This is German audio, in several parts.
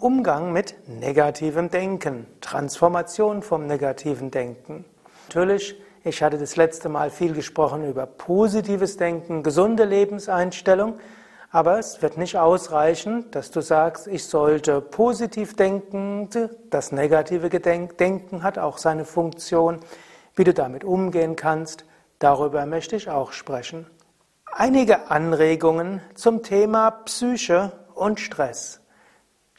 Umgang mit negativem Denken, Transformation vom negativen Denken. Natürlich, ich hatte das letzte Mal viel gesprochen über positives Denken, gesunde Lebenseinstellung, aber es wird nicht ausreichen, dass du sagst, ich sollte positiv denken, das negative Denken hat auch seine Funktion, wie du damit umgehen kannst, darüber möchte ich auch sprechen. Einige Anregungen zum Thema Psyche und Stress.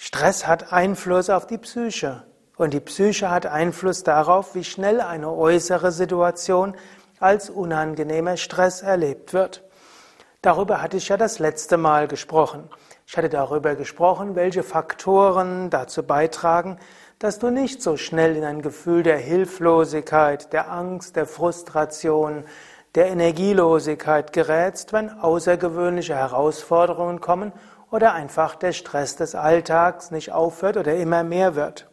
Stress hat Einfluss auf die Psyche und die Psyche hat Einfluss darauf, wie schnell eine äußere Situation als unangenehmer Stress erlebt wird. Darüber hatte ich ja das letzte Mal gesprochen. Ich hatte darüber gesprochen, welche Faktoren dazu beitragen, dass du nicht so schnell in ein Gefühl der Hilflosigkeit, der Angst, der Frustration, der Energielosigkeit gerätst, wenn außergewöhnliche Herausforderungen kommen oder einfach der Stress des Alltags nicht aufhört oder immer mehr wird.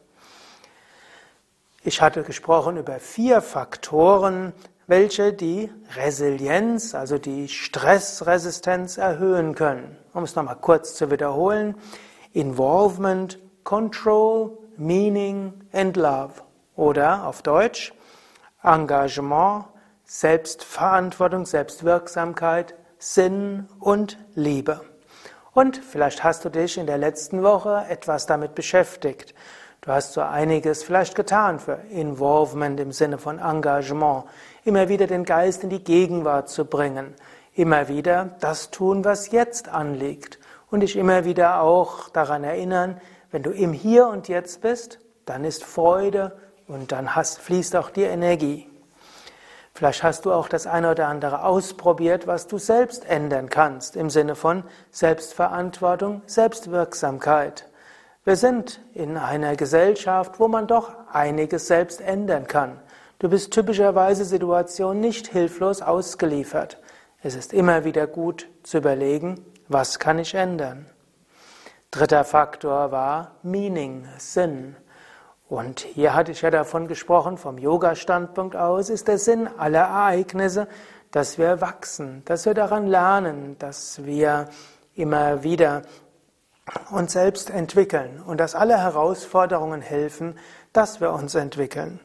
Ich hatte gesprochen über vier Faktoren, welche die Resilienz, also die Stressresistenz erhöhen können. Um es nochmal kurz zu wiederholen. Involvement, Control, Meaning and Love. Oder auf Deutsch Engagement, Selbstverantwortung, Selbstwirksamkeit, Sinn und Liebe. Und vielleicht hast du dich in der letzten Woche etwas damit beschäftigt. Du hast so einiges vielleicht getan für Involvement im Sinne von Engagement, immer wieder den Geist in die Gegenwart zu bringen, immer wieder das tun, was jetzt anliegt und dich immer wieder auch daran erinnern, wenn du im Hier und Jetzt bist, dann ist Freude und dann hast, fließt auch die Energie. Vielleicht hast du auch das eine oder andere ausprobiert, was du selbst ändern kannst, im Sinne von Selbstverantwortung, Selbstwirksamkeit. Wir sind in einer Gesellschaft, wo man doch einiges selbst ändern kann. Du bist typischerweise Situationen nicht hilflos ausgeliefert. Es ist immer wieder gut zu überlegen, was kann ich ändern. Dritter Faktor war Meaning, Sinn. Und hier hatte ich ja davon gesprochen, vom Yoga-Standpunkt aus ist der Sinn aller Ereignisse, dass wir wachsen, dass wir daran lernen, dass wir immer wieder uns selbst entwickeln und dass alle Herausforderungen helfen, dass wir uns entwickeln.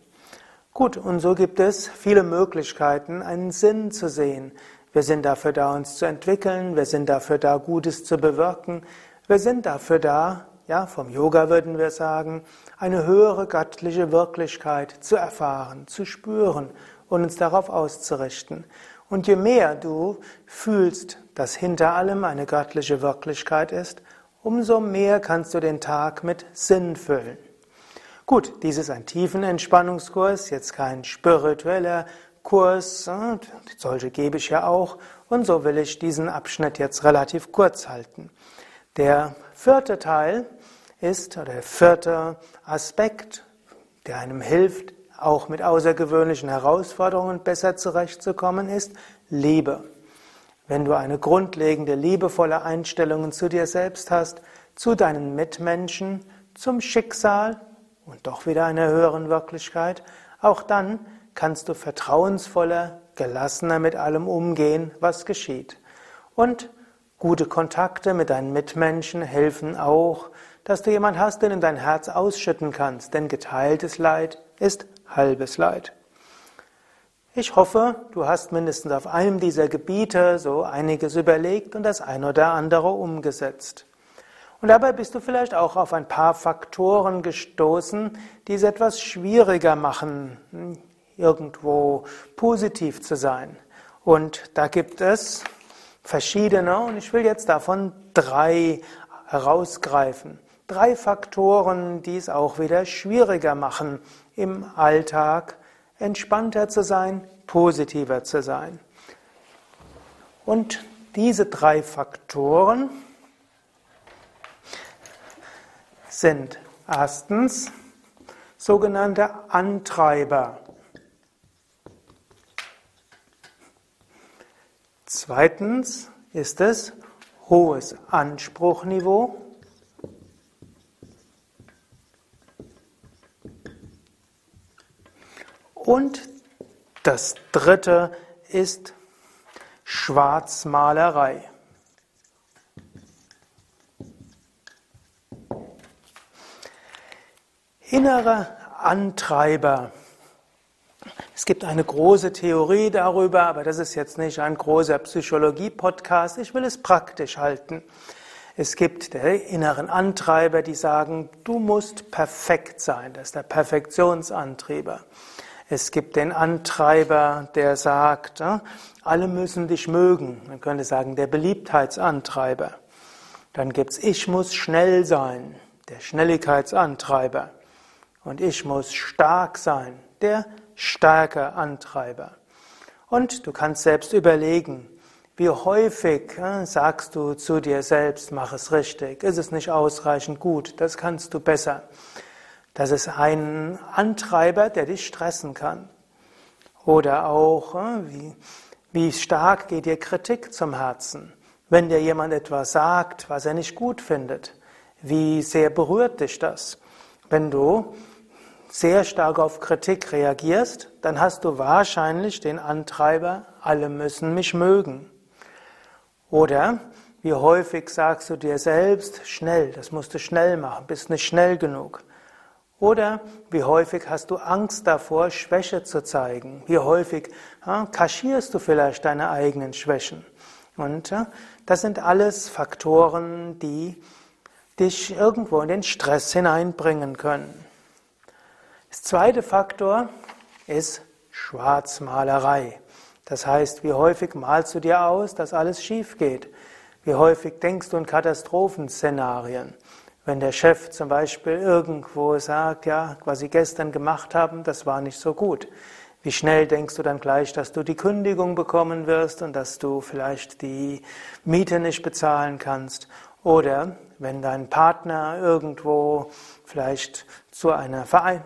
Gut, und so gibt es viele Möglichkeiten, einen Sinn zu sehen. Wir sind dafür da, uns zu entwickeln, wir sind dafür da, Gutes zu bewirken, wir sind dafür da, ja, vom Yoga würden wir sagen, eine höhere göttliche Wirklichkeit zu erfahren, zu spüren und uns darauf auszurichten. Und je mehr du fühlst, dass hinter allem eine göttliche Wirklichkeit ist, umso mehr kannst du den Tag mit Sinn füllen. Gut, dies ist ein tiefen Entspannungskurs, jetzt kein spiritueller Kurs, solche gebe ich ja auch, und so will ich diesen Abschnitt jetzt relativ kurz halten. Der vierte Teil ist, oder der vierte Aspekt, der einem hilft, auch mit außergewöhnlichen Herausforderungen besser zurechtzukommen, ist Liebe. Wenn du eine grundlegende liebevolle Einstellung zu dir selbst hast, zu deinen Mitmenschen, zum Schicksal und doch wieder einer höheren Wirklichkeit, auch dann kannst du vertrauensvoller, gelassener mit allem umgehen, was geschieht. Und Gute Kontakte mit deinen Mitmenschen helfen auch, dass du jemand hast, den in dein Herz ausschütten kannst, denn geteiltes Leid ist halbes Leid. Ich hoffe, du hast mindestens auf einem dieser Gebiete so einiges überlegt und das ein oder andere umgesetzt. Und dabei bist du vielleicht auch auf ein paar Faktoren gestoßen, die es etwas schwieriger machen, irgendwo positiv zu sein. Und da gibt es verschiedene und ich will jetzt davon drei herausgreifen. Drei Faktoren, die es auch wieder schwieriger machen, im Alltag entspannter zu sein, positiver zu sein. Und diese drei Faktoren sind erstens sogenannte Antreiber. Zweitens ist es hohes Anspruchniveau. Und das dritte ist Schwarzmalerei. innere Antreiber. Es gibt eine große Theorie darüber, aber das ist jetzt nicht ein großer Psychologie-Podcast. Ich will es praktisch halten. Es gibt die inneren Antreiber, die sagen, du musst perfekt sein. Das ist der Perfektionsantrieber. Es gibt den Antreiber, der sagt, alle müssen dich mögen. Man könnte sagen, der Beliebtheitsantreiber. Dann gibt's Ich muss schnell sein, der Schnelligkeitsantreiber. Und ich muss stark sein, der Stärkeantreiber. Und du kannst selbst überlegen, wie häufig äh, sagst du zu dir selbst, mach es richtig, ist es nicht ausreichend gut, das kannst du besser. Das ist ein Antreiber, der dich stressen kann. Oder auch, äh, wie, wie stark geht dir Kritik zum Herzen? Wenn dir jemand etwas sagt, was er nicht gut findet, wie sehr berührt dich das? Wenn du sehr stark auf Kritik reagierst, dann hast du wahrscheinlich den Antreiber, alle müssen mich mögen. Oder wie häufig sagst du dir selbst, schnell, das musst du schnell machen, bist nicht schnell genug. Oder wie häufig hast du Angst davor, Schwäche zu zeigen? Wie häufig ja, kaschierst du vielleicht deine eigenen Schwächen? Und ja, das sind alles Faktoren, die dich irgendwo in den Stress hineinbringen können. Das zweite Faktor ist Schwarzmalerei. Das heißt, wie häufig malst du dir aus, dass alles schief geht? Wie häufig denkst du in Katastrophenszenarien? Wenn der Chef zum Beispiel irgendwo sagt, ja, was Sie gestern gemacht haben, das war nicht so gut. Wie schnell denkst du dann gleich, dass du die Kündigung bekommen wirst und dass du vielleicht die Miete nicht bezahlen kannst? Oder wenn dein Partner irgendwo vielleicht zu einer Verein,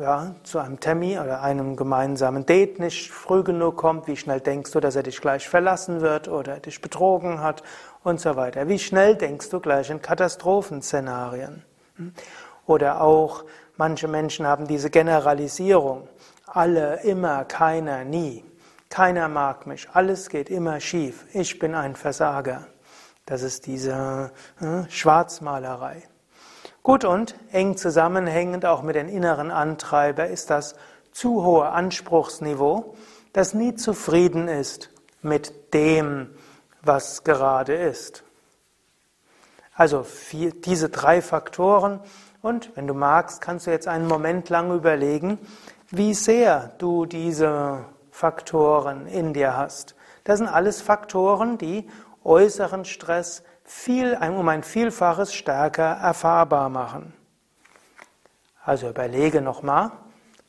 ja, zu einem Termin oder einem gemeinsamen Date nicht früh genug kommt, wie schnell denkst du, dass er dich gleich verlassen wird oder dich betrogen hat und so weiter. Wie schnell denkst du gleich in Katastrophenszenarien? Hm? Oder auch manche Menschen haben diese Generalisierung. Alle, immer, keiner, nie. Keiner mag mich. Alles geht immer schief. Ich bin ein Versager. Das ist diese äh, Schwarzmalerei. Gut und eng zusammenhängend auch mit den inneren Antreiber ist das zu hohe Anspruchsniveau, das nie zufrieden ist mit dem, was gerade ist. Also vier, diese drei Faktoren und wenn du magst, kannst du jetzt einen Moment lang überlegen, wie sehr du diese Faktoren in dir hast. Das sind alles Faktoren, die äußeren Stress viel, um ein Vielfaches stärker erfahrbar machen. Also überlege nochmal,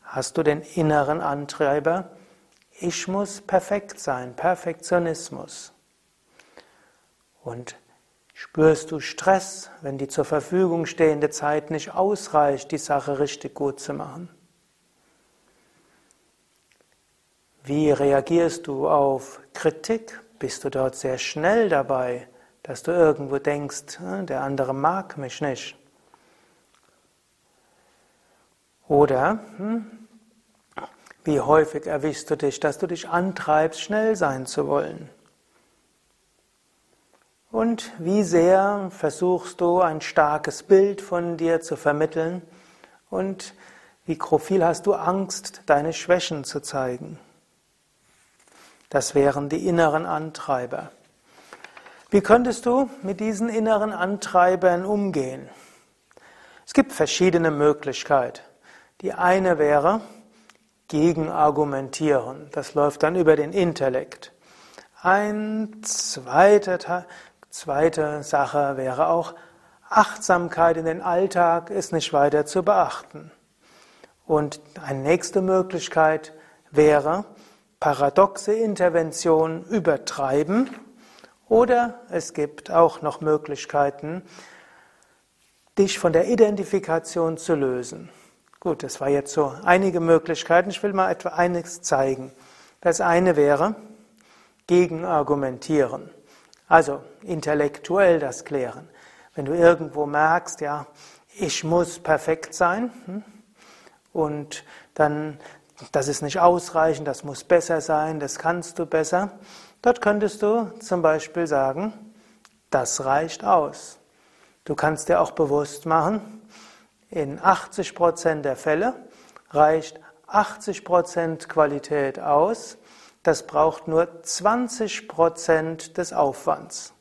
hast du den inneren Antreiber? Ich muss perfekt sein, Perfektionismus. Und spürst du Stress, wenn die zur Verfügung stehende Zeit nicht ausreicht, die Sache richtig gut zu machen? Wie reagierst du auf Kritik? Bist du dort sehr schnell dabei? Dass du irgendwo denkst, hm, der andere mag mich nicht. Oder hm, wie häufig erwischst du dich, dass du dich antreibst, schnell sein zu wollen? Und wie sehr versuchst du ein starkes Bild von dir zu vermitteln? Und wie viel hast du Angst, deine Schwächen zu zeigen? Das wären die inneren Antreiber. Wie könntest du mit diesen inneren Antreibern umgehen? Es gibt verschiedene Möglichkeiten. Die eine wäre Gegenargumentieren. Das läuft dann über den Intellekt. Eine zweite, zweite Sache wäre auch Achtsamkeit in den Alltag ist nicht weiter zu beachten. Und eine nächste Möglichkeit wäre paradoxe Intervention übertreiben oder es gibt auch noch Möglichkeiten, dich von der Identifikation zu lösen. Gut, das war jetzt so einige Möglichkeiten. Ich will mal etwa einiges zeigen. Das eine wäre Gegenargumentieren. Also intellektuell das klären. Wenn du irgendwo merkst, ja, ich muss perfekt sein hm, und dann, das ist nicht ausreichend, das muss besser sein, das kannst du besser, Dort könntest du zum Beispiel sagen, das reicht aus. Du kannst dir auch bewusst machen, In 80% der Fälle reicht 80% Qualität aus. Das braucht nur 20% des Aufwands.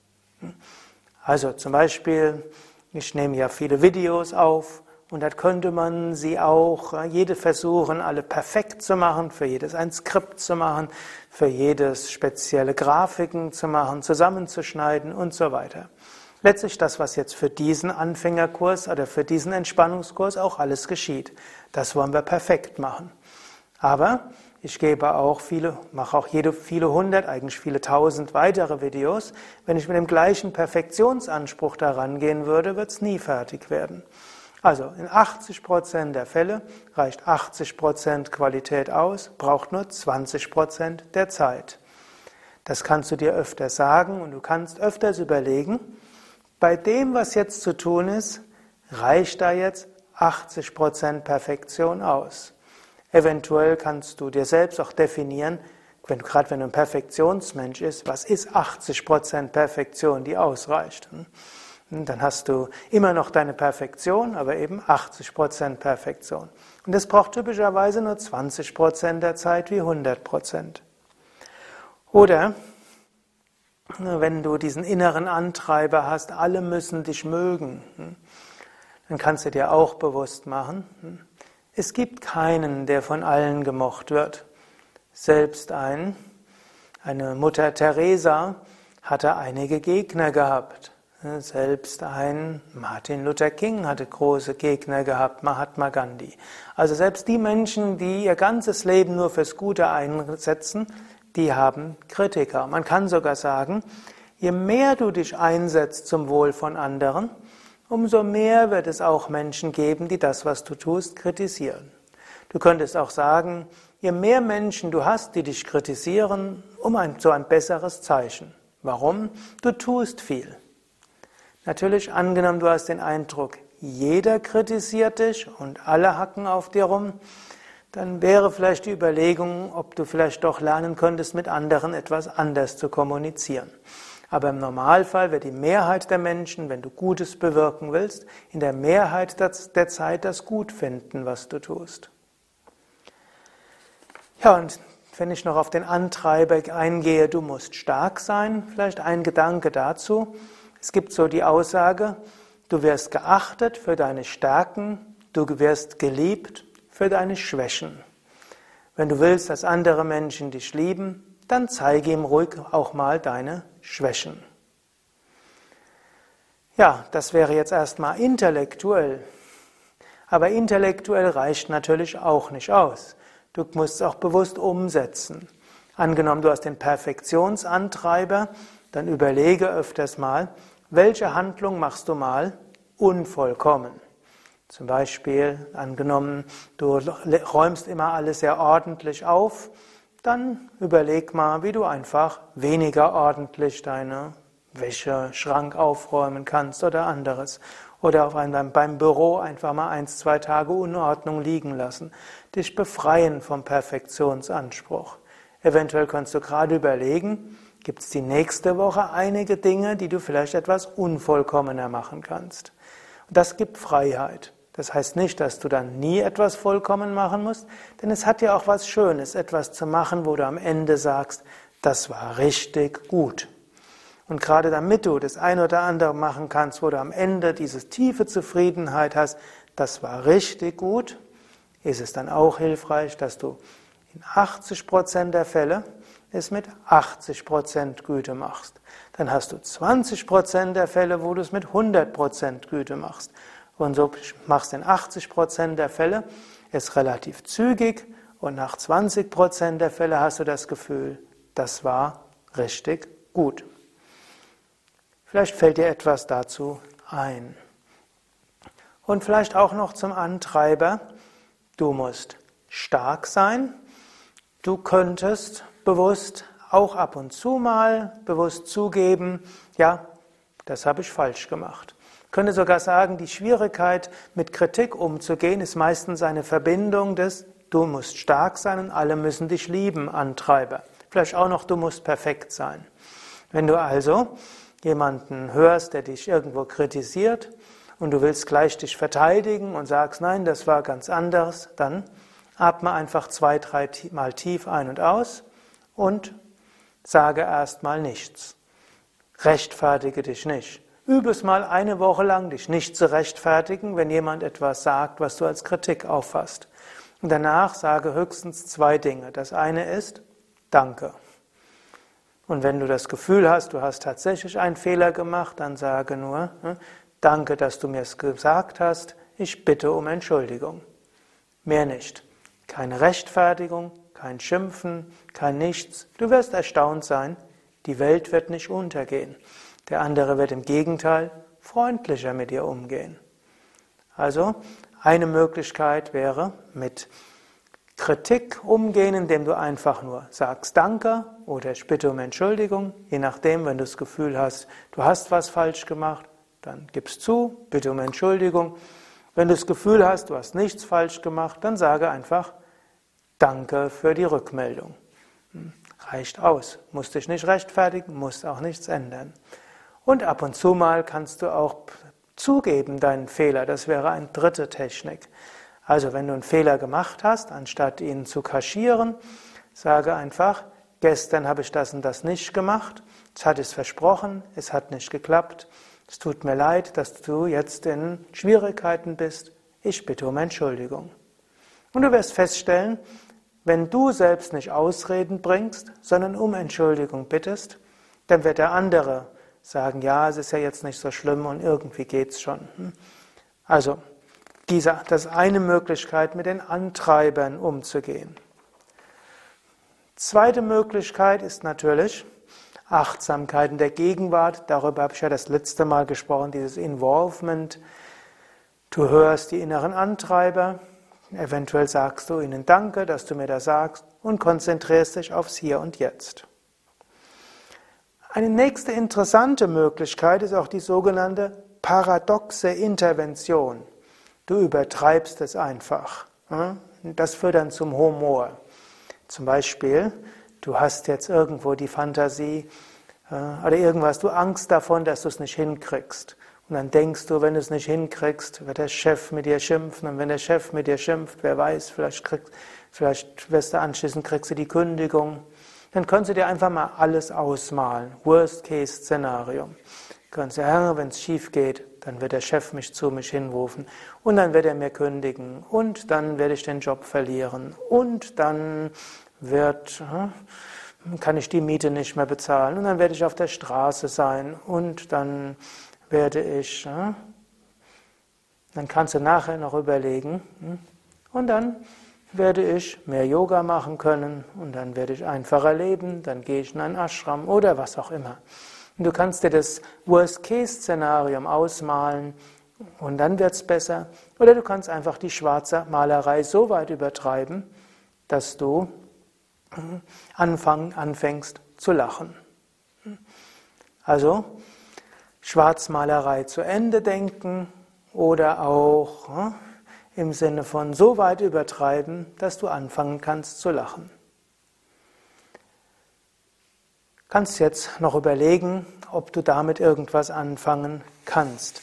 Also zum Beispiel, ich nehme ja viele Videos auf und da könnte man sie auch, äh, jede versuchen, alle perfekt zu machen, für jedes ein Skript zu machen, für jedes spezielle Grafiken zu machen, zusammenzuschneiden und so weiter. Letztlich das, was jetzt für diesen Anfängerkurs oder für diesen Entspannungskurs auch alles geschieht. Das wollen wir perfekt machen. Aber ich gebe auch viele, mache auch jede, viele hundert, eigentlich viele tausend weitere Videos. Wenn ich mit dem gleichen Perfektionsanspruch daran gehen würde, wird es nie fertig werden. Also in 80 Prozent der Fälle reicht 80 Prozent Qualität aus, braucht nur 20 Prozent der Zeit. Das kannst du dir öfter sagen und du kannst öfters überlegen, bei dem, was jetzt zu tun ist, reicht da jetzt 80 Prozent Perfektion aus. Eventuell kannst du dir selbst auch definieren, wenn, gerade wenn du ein Perfektionsmensch bist, was ist 80% Perfektion, die ausreicht? Hm, dann hast du immer noch deine Perfektion, aber eben 80% Perfektion. Und das braucht typischerweise nur 20% der Zeit wie 100%. Oder wenn du diesen inneren Antreiber hast, alle müssen dich mögen, hm, dann kannst du dir auch bewusst machen, hm, es gibt keinen, der von allen gemocht wird. Selbst ein, eine Mutter Teresa hatte einige Gegner gehabt. Selbst ein Martin Luther King hatte große Gegner gehabt, Mahatma Gandhi. Also selbst die Menschen, die ihr ganzes Leben nur fürs Gute einsetzen, die haben Kritiker. Man kann sogar sagen, je mehr du dich einsetzt zum Wohl von anderen, umso mehr wird es auch Menschen geben, die das, was du tust, kritisieren. Du könntest auch sagen, je mehr Menschen du hast, die dich kritisieren, um ein, so ein besseres Zeichen. Warum? Du tust viel. Natürlich, angenommen, du hast den Eindruck, jeder kritisiert dich und alle hacken auf dir rum, dann wäre vielleicht die Überlegung, ob du vielleicht doch lernen könntest, mit anderen etwas anders zu kommunizieren. Aber im Normalfall wird die Mehrheit der Menschen, wenn du Gutes bewirken willst, in der Mehrheit der Zeit das gut finden, was du tust. Ja, und wenn ich noch auf den Antreiber eingehe, du musst stark sein, vielleicht ein Gedanke dazu. Es gibt so die Aussage, du wirst geachtet für deine Stärken, du wirst geliebt für deine Schwächen. Wenn du willst, dass andere Menschen dich lieben, dann zeige ihm ruhig auch mal deine Schwächen. Ja, das wäre jetzt erstmal intellektuell. Aber intellektuell reicht natürlich auch nicht aus. Du musst es auch bewusst umsetzen. Angenommen, du hast den Perfektionsantreiber, dann überlege öfters mal, welche Handlung machst du mal unvollkommen. Zum Beispiel, angenommen, du räumst immer alles sehr ordentlich auf, dann überleg mal, wie du einfach weniger ordentlich deine Wäscheschrank aufräumen kannst oder anderes. Oder auf einem, beim Büro einfach mal eins, zwei Tage Unordnung liegen lassen. Dich befreien vom Perfektionsanspruch. Eventuell kannst du gerade überlegen, gibt es die nächste Woche einige Dinge, die du vielleicht etwas unvollkommener machen kannst. Und das gibt Freiheit. Das heißt nicht, dass du dann nie etwas vollkommen machen musst, denn es hat ja auch was Schönes, etwas zu machen, wo du am Ende sagst, das war richtig gut. Und gerade damit du das ein oder andere machen kannst, wo du am Ende diese tiefe Zufriedenheit hast, das war richtig gut, ist es dann auch hilfreich, dass du in 80 Prozent der Fälle es mit 80 Prozent Güte machst. Dann hast du 20 Prozent der Fälle, wo du es mit 100 Prozent Güte machst. Und so machst du in 80 Prozent der Fälle es relativ zügig und nach 20 Prozent der Fälle hast du das Gefühl, das war richtig gut. Vielleicht fällt dir etwas dazu ein. Und vielleicht auch noch zum Antreiber, du musst stark sein. Du könntest bewusst auch ab und zu mal bewusst zugeben, ja, das habe ich falsch gemacht könnte sogar sagen, die Schwierigkeit, mit Kritik umzugehen, ist meistens eine Verbindung des Du musst stark sein und alle müssen dich lieben, Antreiber. Vielleicht auch noch Du musst perfekt sein. Wenn du also jemanden hörst, der dich irgendwo kritisiert und du willst gleich dich verteidigen und sagst, nein, das war ganz anders, dann atme einfach zwei, drei Mal tief ein und aus und sage erstmal nichts. Rechtfertige dich nicht. Übe es mal eine Woche lang, dich nicht zu rechtfertigen, wenn jemand etwas sagt, was du als Kritik auffasst. Und danach sage höchstens zwei Dinge. Das eine ist Danke. Und wenn du das Gefühl hast, du hast tatsächlich einen Fehler gemacht, dann sage nur ne, Danke, dass du mir es gesagt hast. Ich bitte um Entschuldigung. Mehr nicht. Keine Rechtfertigung, kein Schimpfen, kein Nichts. Du wirst erstaunt sein, die Welt wird nicht untergehen. Der andere wird im Gegenteil freundlicher mit dir umgehen. Also eine Möglichkeit wäre mit Kritik umgehen, indem du einfach nur sagst Danke oder ich bitte um Entschuldigung, je nachdem, wenn du das Gefühl hast, du hast was falsch gemacht, dann gibst zu, bitte um Entschuldigung. Wenn du das Gefühl hast, du hast nichts falsch gemacht, dann sage einfach Danke für die Rückmeldung. Hm, reicht aus. Musst dich nicht rechtfertigen, musst auch nichts ändern. Und ab und zu mal kannst du auch zugeben deinen Fehler. Das wäre eine dritte Technik. Also wenn du einen Fehler gemacht hast, anstatt ihn zu kaschieren, sage einfach, gestern habe ich das und das nicht gemacht, es hat es versprochen, es hat nicht geklappt, es tut mir leid, dass du jetzt in Schwierigkeiten bist, ich bitte um Entschuldigung. Und du wirst feststellen, wenn du selbst nicht Ausreden bringst, sondern um Entschuldigung bittest, dann wird der andere sagen, ja, es ist ja jetzt nicht so schlimm und irgendwie geht's schon. Hm? Also, diese, das ist eine Möglichkeit, mit den Antreibern umzugehen. Zweite Möglichkeit ist natürlich Achtsamkeit in der Gegenwart. Darüber habe ich ja das letzte Mal gesprochen, dieses Involvement. Du hörst die inneren Antreiber, eventuell sagst du ihnen Danke, dass du mir das sagst und konzentrierst dich aufs Hier und Jetzt. Eine nächste interessante Möglichkeit ist auch die sogenannte paradoxe Intervention. Du übertreibst es einfach. Das führt dann zum Humor. Zum Beispiel, du hast jetzt irgendwo die Fantasie äh, oder irgendwas, du Angst davon, dass du es nicht hinkriegst. Und dann denkst du, wenn du es nicht hinkriegst, wird der Chef mit dir schimpfen. Und wenn der Chef mit dir schimpft, wer weiß, vielleicht, kriegst, vielleicht wirst du anschließend kriegst du die Kündigung dann kannst du dir einfach mal alles ausmalen. Worst-Case-Szenario. Du kannst sagen, wenn es schief geht, dann wird der Chef mich zu mich hinrufen und dann wird er mir kündigen und dann werde ich den Job verlieren und dann wird, hm, kann ich die Miete nicht mehr bezahlen und dann werde ich auf der Straße sein und dann werde ich, hm, dann kannst du nachher noch überlegen hm, und dann werde ich mehr Yoga machen können und dann werde ich einfacher leben, dann gehe ich in einen Ashram oder was auch immer. Und du kannst dir das Worst-Case-Szenarium ausmalen und dann wird es besser. Oder du kannst einfach die schwarze Malerei so weit übertreiben, dass du hm, anfang, anfängst zu lachen. Also Schwarzmalerei zu Ende denken oder auch hm, im Sinne von so weit übertreiben, dass du anfangen kannst zu lachen. Kannst jetzt noch überlegen, ob du damit irgendwas anfangen kannst.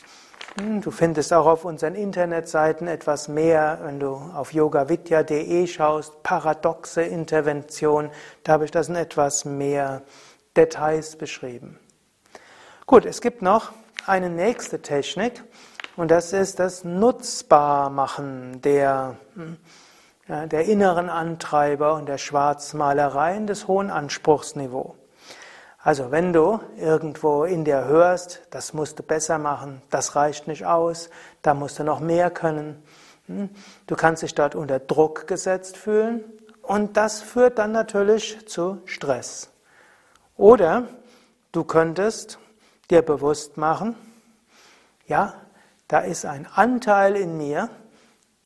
Hm, du findest auch auf unseren Internetseiten etwas mehr, wenn du auf yogavidya.de schaust, paradoxe Intervention, da habe ich das in etwas mehr Details beschrieben. Gut, es gibt noch eine nächste Technik, und das ist das Nutzbarmachen der, der inneren Antreiber und der Schwarzmalereien des hohen Anspruchsniveau. Also wenn du irgendwo in dir hörst, das musst du besser machen, das reicht nicht aus, da musst du noch mehr können, hm, du kannst dich dort unter Druck gesetzt fühlen und das führt dann natürlich zu Stress. Oder du könntest dir bewusst machen, ja, da ist ein Anteil in mir,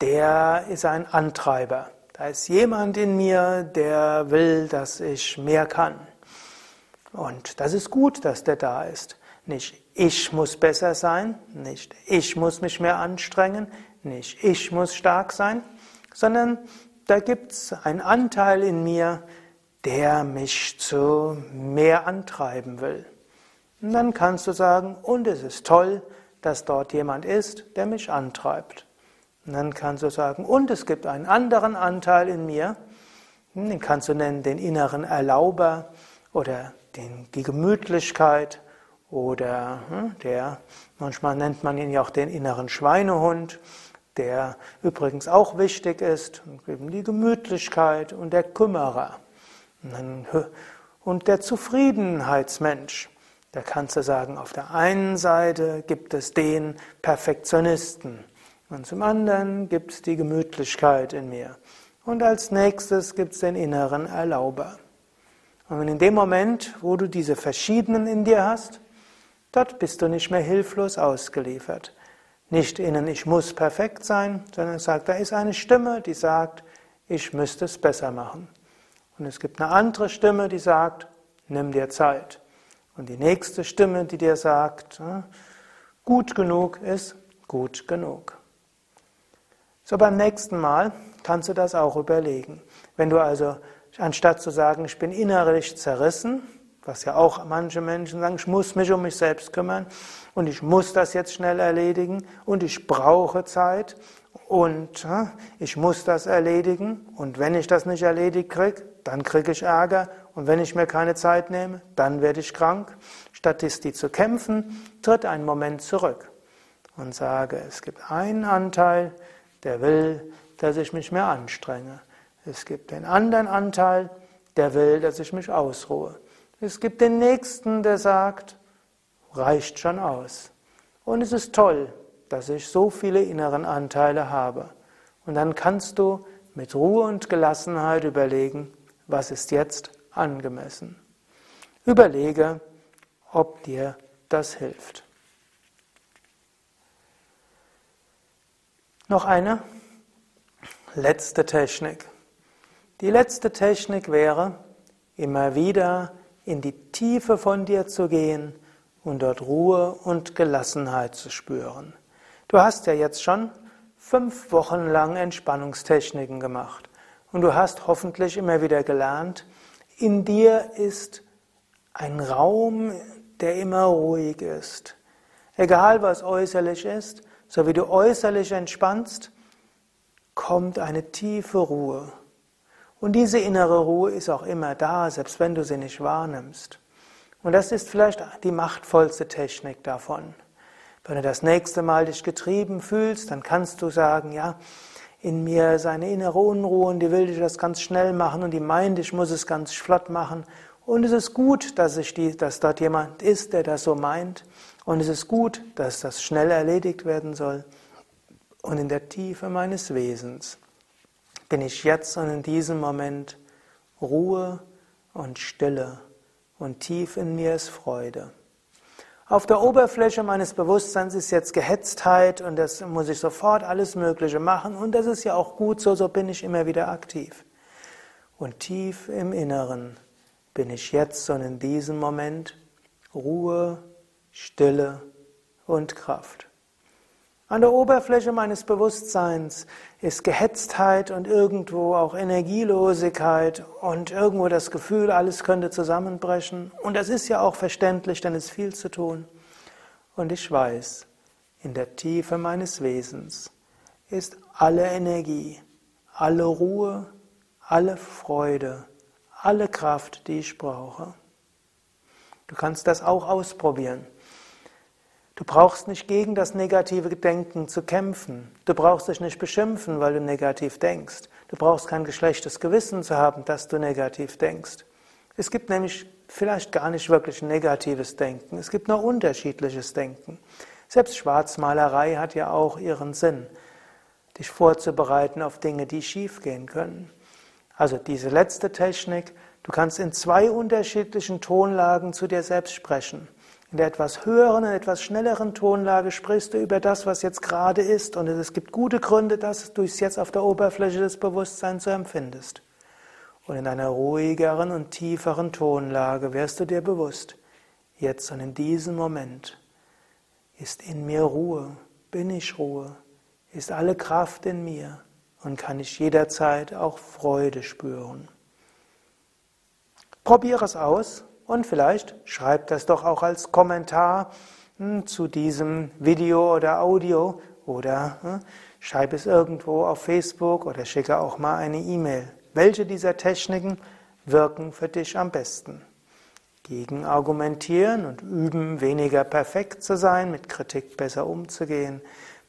der ist ein Antreiber. Da ist jemand in mir, der will, dass ich mehr kann. Und das ist gut, dass der da ist. Nicht ich muss besser sein, nicht ich muss mich mehr anstrengen, nicht ich muss stark sein, sondern da gibt es einen Anteil in mir, der mich zu mehr antreiben will. Und dann kannst du sagen, und es ist toll, dass dort jemand ist, der mich antreibt. Und dann kannst du sagen, und es gibt einen anderen Anteil in mir, hm, den kannst du nennen den inneren Erlauber oder den, die Gemütlichkeit oder hm, der, manchmal nennt man ihn ja auch den inneren Schweinehund, der übrigens auch wichtig ist, eben die Gemütlichkeit und der Kümmerer. Und der Zufriedenheitsmensch. Da kannst du sagen, auf der einen Seite gibt es den Perfektionisten und zum anderen gibt es die Gemütlichkeit in mir. Und als nächstes gibt es den inneren Erlauber. Und in dem Moment, wo du diese verschiedenen in dir hast, dort bist du nicht mehr hilflos ausgeliefert. Nicht innen, ich muss perfekt sein, sondern sagt, da ist eine Stimme, die sagt, ich müsste es besser machen. Und es gibt eine andere Stimme, die sagt, nimm dir Zeit. Und die nächste Stimme, die dir sagt, gut genug ist gut genug. So beim nächsten Mal kannst du das auch überlegen. Wenn du also anstatt zu sagen, ich bin innerlich zerrissen, was ja auch manche Menschen sagen, ich muss mich um mich selbst kümmern und ich muss das jetzt schnell erledigen und ich brauche Zeit und ich muss das erledigen und wenn ich das nicht erledigt kriege, dann kriege ich Ärger und wenn ich mir keine Zeit nehme, dann werde ich krank. Statt die zu kämpfen, tritt ein Moment zurück und sage, es gibt einen Anteil, der will, dass ich mich mehr anstrenge. Es gibt den anderen Anteil, der will, dass ich mich ausruhe. Es gibt den Nächsten, der sagt, reicht schon aus. Und es ist toll, dass ich so viele inneren Anteile habe. Und dann kannst du mit Ruhe und Gelassenheit überlegen, was ist jetzt angemessen. Überlege, ob dir das hilft. Noch eine letzte Technik. Die letzte Technik wäre, immer wieder in die Tiefe von dir zu gehen und dort Ruhe und Gelassenheit zu spüren. Du hast ja jetzt schon fünf Wochen lang Entspannungstechniken gemacht und du hast hoffentlich immer wieder gelernt, in dir ist ein Raum, der immer ruhig ist. Egal was äußerlich ist, so wie du äußerlich entspannst, kommt eine tiefe Ruhe. Und diese innere Ruhe ist auch immer da, selbst wenn du sie nicht wahrnimmst. Und das ist vielleicht die machtvollste Technik davon. Wenn du das nächste Mal dich getrieben fühlst, dann kannst du sagen, ja, in mir ist eine innere Unruhe und die will dich das ganz schnell machen und die meint, ich muss es ganz flott machen. Und es ist gut, dass, ich die, dass dort jemand ist, der das so meint. Und es ist gut, dass das schnell erledigt werden soll. Und in der Tiefe meines Wesens bin ich jetzt und in diesem Moment Ruhe und Stille und tief in mir ist Freude. Auf der Oberfläche meines Bewusstseins ist jetzt Gehetztheit und das muss ich sofort alles Mögliche machen und das ist ja auch gut so, so bin ich immer wieder aktiv. Und tief im Inneren bin ich jetzt und in diesem Moment Ruhe, Stille und Kraft. An der Oberfläche meines Bewusstseins ist Gehetztheit und irgendwo auch Energielosigkeit und irgendwo das Gefühl, alles könnte zusammenbrechen. Und das ist ja auch verständlich, denn es ist viel zu tun. Und ich weiß, in der Tiefe meines Wesens ist alle Energie, alle Ruhe, alle Freude, alle Kraft, die ich brauche. Du kannst das auch ausprobieren. Du brauchst nicht gegen das negative Denken zu kämpfen. Du brauchst dich nicht beschimpfen, weil du negativ denkst. Du brauchst kein geschlechtes Gewissen zu haben, dass du negativ denkst. Es gibt nämlich vielleicht gar nicht wirklich negatives Denken. Es gibt nur unterschiedliches Denken. Selbst Schwarzmalerei hat ja auch ihren Sinn, dich vorzubereiten auf Dinge, die schiefgehen können. Also diese letzte Technik, du kannst in zwei unterschiedlichen Tonlagen zu dir selbst sprechen. In der etwas höheren, in etwas schnelleren Tonlage sprichst du über das, was jetzt gerade ist. Und es gibt gute Gründe, dass du es jetzt auf der Oberfläche des Bewusstseins so empfindest. Und in einer ruhigeren und tieferen Tonlage wirst du dir bewusst, jetzt und in diesem Moment ist in mir Ruhe, bin ich Ruhe, ist alle Kraft in mir und kann ich jederzeit auch Freude spüren. Probiere es aus und vielleicht schreib das doch auch als Kommentar hm, zu diesem Video oder Audio oder hm, schreib es irgendwo auf Facebook oder schicke auch mal eine E-Mail. Welche dieser Techniken wirken für dich am besten? Gegen argumentieren und üben, weniger perfekt zu sein, mit Kritik besser umzugehen,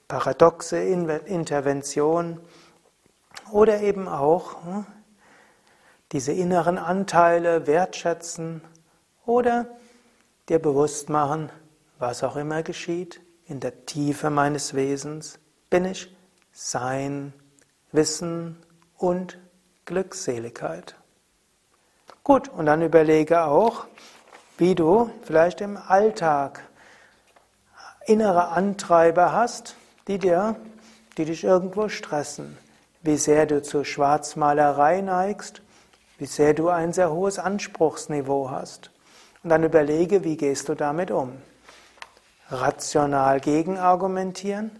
paradoxe Intervention oder eben auch hm, diese inneren Anteile wertschätzen oder dir bewusst machen, was auch immer geschieht, in der Tiefe meines Wesens bin ich Sein, Wissen und Glückseligkeit. Gut, und dann überlege auch, wie du vielleicht im Alltag innere Antreiber hast, die dir, die dich irgendwo stressen, wie sehr du zur Schwarzmalerei neigst, wie sehr du ein sehr hohes Anspruchsniveau hast. Und dann überlege, wie gehst du damit um? Rational gegenargumentieren,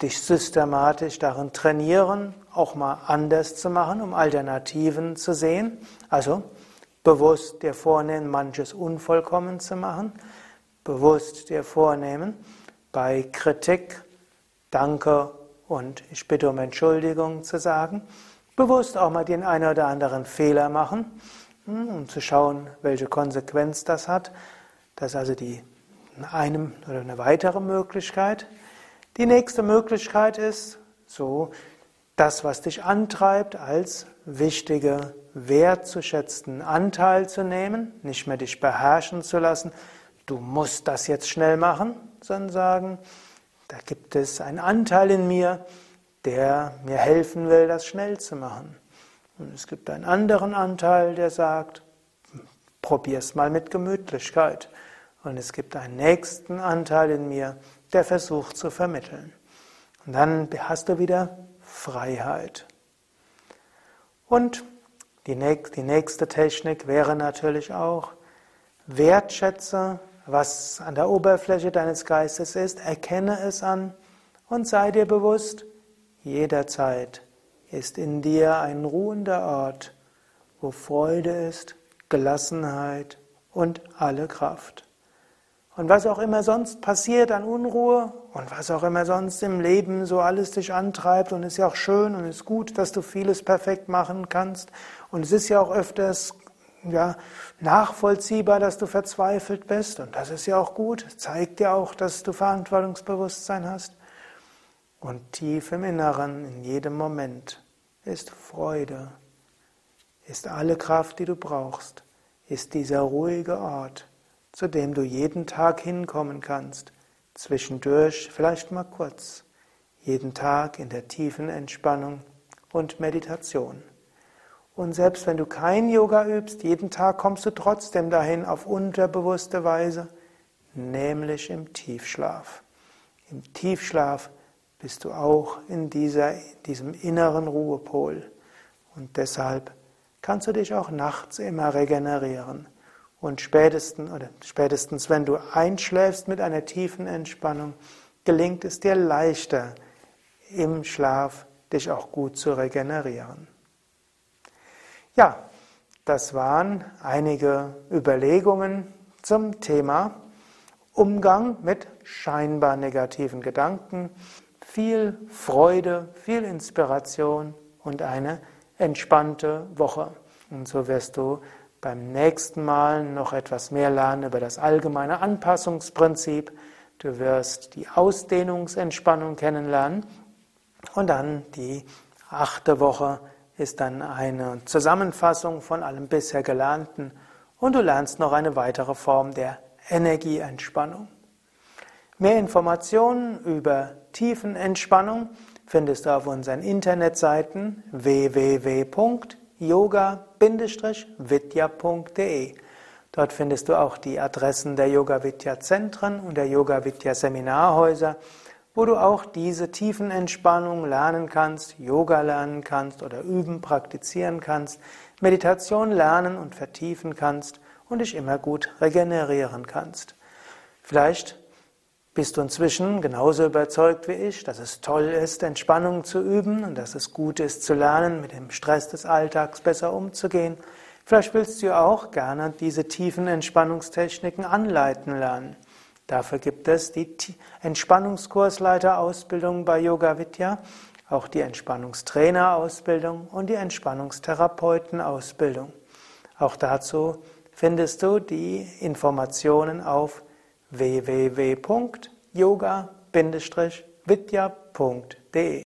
dich systematisch darin trainieren, auch mal anders zu machen, um Alternativen zu sehen. Also bewusst dir vornehmen, manches unvollkommen zu machen, bewusst dir vornehmen, bei Kritik Danke und ich bitte um Entschuldigung zu sagen, bewusst auch mal den einen oder anderen Fehler machen, um zu schauen, welche Konsequenz das hat. Das ist also die eine oder eine weitere Möglichkeit. Die nächste Möglichkeit ist, so das, was dich antreibt, als wichtige, wertzuschätzenden Anteil zu nehmen, nicht mehr dich beherrschen zu lassen. Du musst das jetzt schnell machen, sondern sagen, da gibt es einen Anteil in mir, der mir helfen will, das schnell zu machen. Und es gibt einen anderen Anteil, der sagt, probier's mal mit Gemütlichkeit. Und es gibt einen nächsten Anteil in mir, der versucht zu vermitteln. Und dann hast du wieder Freiheit. Und die nächste Technik wäre natürlich auch, wertschätze, was an der Oberfläche deines Geistes ist, erkenne es an und sei dir bewusst, jederzeit ist in dir ein ruhender Ort, wo Freude ist, Gelassenheit und alle Kraft. Und was auch immer sonst passiert an Unruhe und was auch immer sonst im Leben so alles dich antreibt und ist ja auch schön und ist gut, dass du vieles perfekt machen kannst und es ist ja auch öfters ja, nachvollziehbar, dass du verzweifelt bist und das ist ja auch gut, zeigt dir auch, dass du Verantwortungsbewusstsein hast. Und tief im Inneren, in jedem Moment, ist Freude, ist alle Kraft, die du brauchst, ist dieser ruhige Ort, zu dem du jeden Tag hinkommen kannst, zwischendurch vielleicht mal kurz, jeden Tag in der tiefen Entspannung und Meditation. Und selbst wenn du kein Yoga übst, jeden Tag kommst du trotzdem dahin auf unterbewusste Weise, nämlich im Tiefschlaf. Im Tiefschlaf bist du auch in dieser, diesem inneren Ruhepol. Und deshalb kannst du dich auch nachts immer regenerieren. Und spätestens, oder spätestens, wenn du einschläfst mit einer tiefen Entspannung, gelingt es dir leichter, im Schlaf dich auch gut zu regenerieren. Ja, das waren einige Überlegungen zum Thema Umgang mit scheinbar negativen Gedanken viel Freude, viel Inspiration und eine entspannte Woche. Und so wirst du beim nächsten Mal noch etwas mehr lernen über das allgemeine Anpassungsprinzip. Du wirst die Ausdehnungsentspannung kennenlernen. Und dann die achte Woche ist dann eine Zusammenfassung von allem bisher Gelernten. Und du lernst noch eine weitere Form der Energieentspannung. Mehr Informationen über Tiefenentspannung findest du auf unseren Internetseiten www.yoga-vidya.de. Dort findest du auch die Adressen der Yoga Vidya Zentren und der Yoga Vidya Seminarhäuser, wo du auch diese Tiefenentspannung lernen kannst, Yoga lernen kannst oder üben, praktizieren kannst, Meditation lernen und vertiefen kannst und dich immer gut regenerieren kannst. Vielleicht bist du inzwischen genauso überzeugt wie ich, dass es toll ist, Entspannung zu üben und dass es gut ist, zu lernen, mit dem Stress des Alltags besser umzugehen? Vielleicht willst du auch gerne diese tiefen Entspannungstechniken anleiten lernen. Dafür gibt es die Entspannungskursleiterausbildung bei Yoga Vidya, auch die Entspannungstrainerausbildung und die Entspannungstherapeutenausbildung. Auch dazu findest du die Informationen auf www.yoga-vidya.de